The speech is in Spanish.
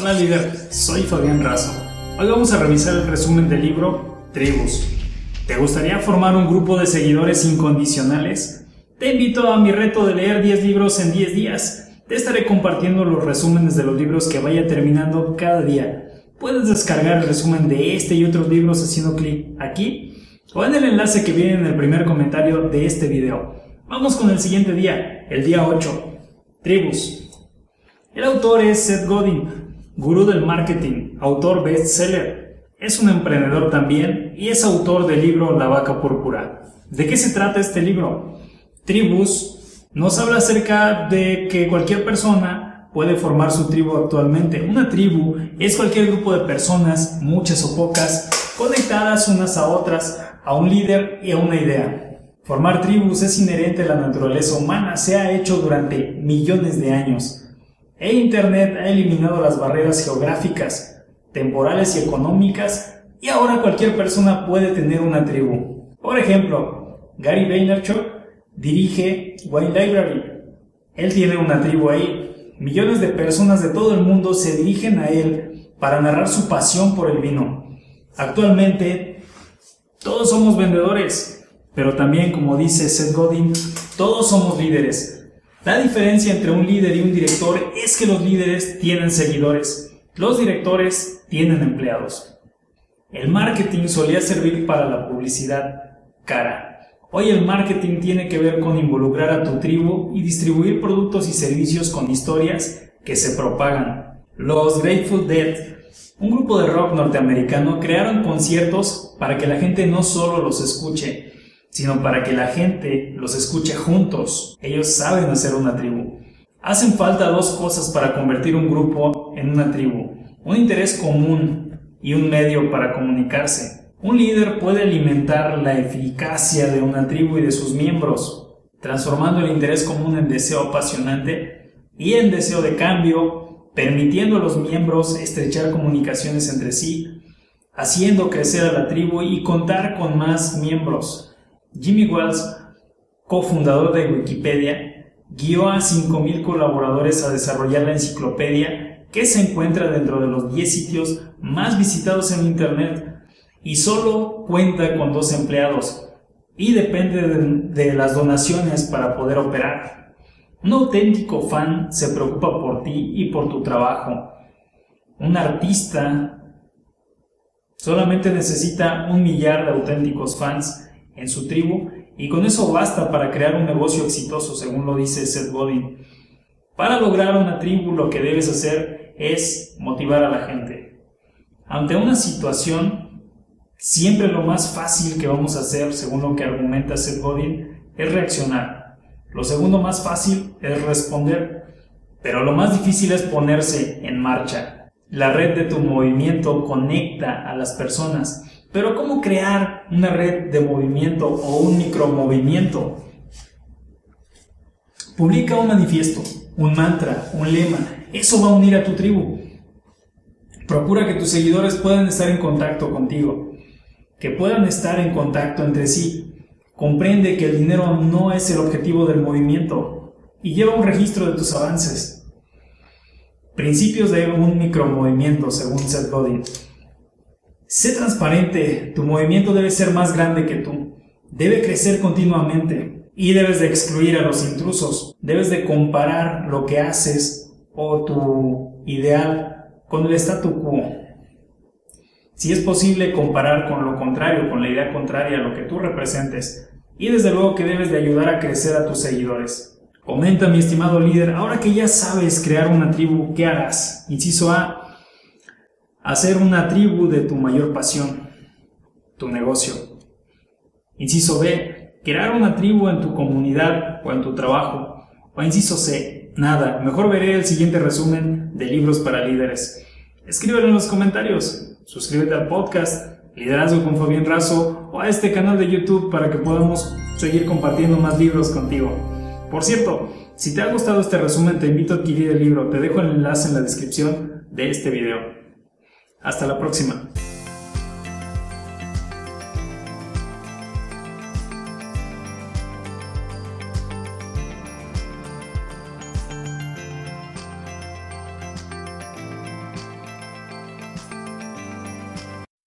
Hola líder, soy Fabián Razo. Hoy vamos a revisar el resumen del libro Tribus. ¿Te gustaría formar un grupo de seguidores incondicionales? Te invito a mi reto de leer 10 libros en 10 días. Te estaré compartiendo los resúmenes de los libros que vaya terminando cada día. Puedes descargar el resumen de este y otros libros haciendo clic aquí o en el enlace que viene en el primer comentario de este video. Vamos con el siguiente día, el día 8. Tribus. El autor es Seth Godin, gurú del marketing, autor bestseller. Es un emprendedor también y es autor del libro La vaca púrpura. ¿De qué se trata este libro? Tribus nos habla acerca de que cualquier persona puede formar su tribu actualmente. Una tribu es cualquier grupo de personas, muchas o pocas, conectadas unas a otras, a un líder y a una idea. Formar tribus es inherente a la naturaleza humana, se ha hecho durante millones de años e Internet ha eliminado las barreras geográficas, temporales y económicas y ahora cualquier persona puede tener una tribu. Por ejemplo, Gary Vaynerchuk dirige Wine Library. Él tiene una tribu ahí. Millones de personas de todo el mundo se dirigen a él para narrar su pasión por el vino. Actualmente, todos somos vendedores, pero también, como dice Seth Godin, todos somos líderes. La diferencia entre un líder y un director es que los líderes tienen seguidores, los directores tienen empleados. El marketing solía servir para la publicidad cara. Hoy el marketing tiene que ver con involucrar a tu tribu y distribuir productos y servicios con historias que se propagan. Los Grateful Dead, un grupo de rock norteamericano, crearon conciertos para que la gente no solo los escuche, sino para que la gente los escuche juntos. Ellos saben hacer una tribu. Hacen falta dos cosas para convertir un grupo en una tribu. Un interés común y un medio para comunicarse. Un líder puede alimentar la eficacia de una tribu y de sus miembros, transformando el interés común en deseo apasionante y en deseo de cambio, permitiendo a los miembros estrechar comunicaciones entre sí, haciendo crecer a la tribu y contar con más miembros. Jimmy Wells, cofundador de Wikipedia, guió a 5.000 colaboradores a desarrollar la enciclopedia que se encuentra dentro de los 10 sitios más visitados en Internet y solo cuenta con dos empleados y depende de, de las donaciones para poder operar. Un auténtico fan se preocupa por ti y por tu trabajo. Un artista solamente necesita un millar de auténticos fans en su tribu y con eso basta para crear un negocio exitoso, según lo dice Seth Godin. Para lograr una tribu lo que debes hacer es motivar a la gente. Ante una situación, siempre lo más fácil que vamos a hacer, según lo que argumenta Seth Godin, es reaccionar. Lo segundo más fácil es responder, pero lo más difícil es ponerse en marcha. La red de tu movimiento conecta a las personas pero ¿cómo crear una red de movimiento o un micromovimiento? Publica un manifiesto, un mantra, un lema. Eso va a unir a tu tribu. Procura que tus seguidores puedan estar en contacto contigo, que puedan estar en contacto entre sí. Comprende que el dinero no es el objetivo del movimiento y lleva un registro de tus avances. Principios de un micromovimiento, según Seth Godin. Sé transparente, tu movimiento debe ser más grande que tú, debe crecer continuamente y debes de excluir a los intrusos, debes de comparar lo que haces o tu ideal con el statu quo. Si es posible comparar con lo contrario, con la idea contraria a lo que tú representes, y desde luego que debes de ayudar a crecer a tus seguidores. Comenta mi estimado líder, ahora que ya sabes crear una tribu, ¿qué harás? Inciso A, hacer una tribu de tu mayor pasión, tu negocio. Inciso B, crear una tribu en tu comunidad o en tu trabajo. O inciso C, nada, mejor veré el siguiente resumen de libros para líderes. Escríbelo en los comentarios, suscríbete al podcast Liderazgo con Fabián Razo o a este canal de YouTube para que podamos seguir compartiendo más libros contigo. Por cierto, si te ha gustado este resumen te invito a adquirir el libro, te dejo el enlace en la descripción de este video. Hasta la próxima.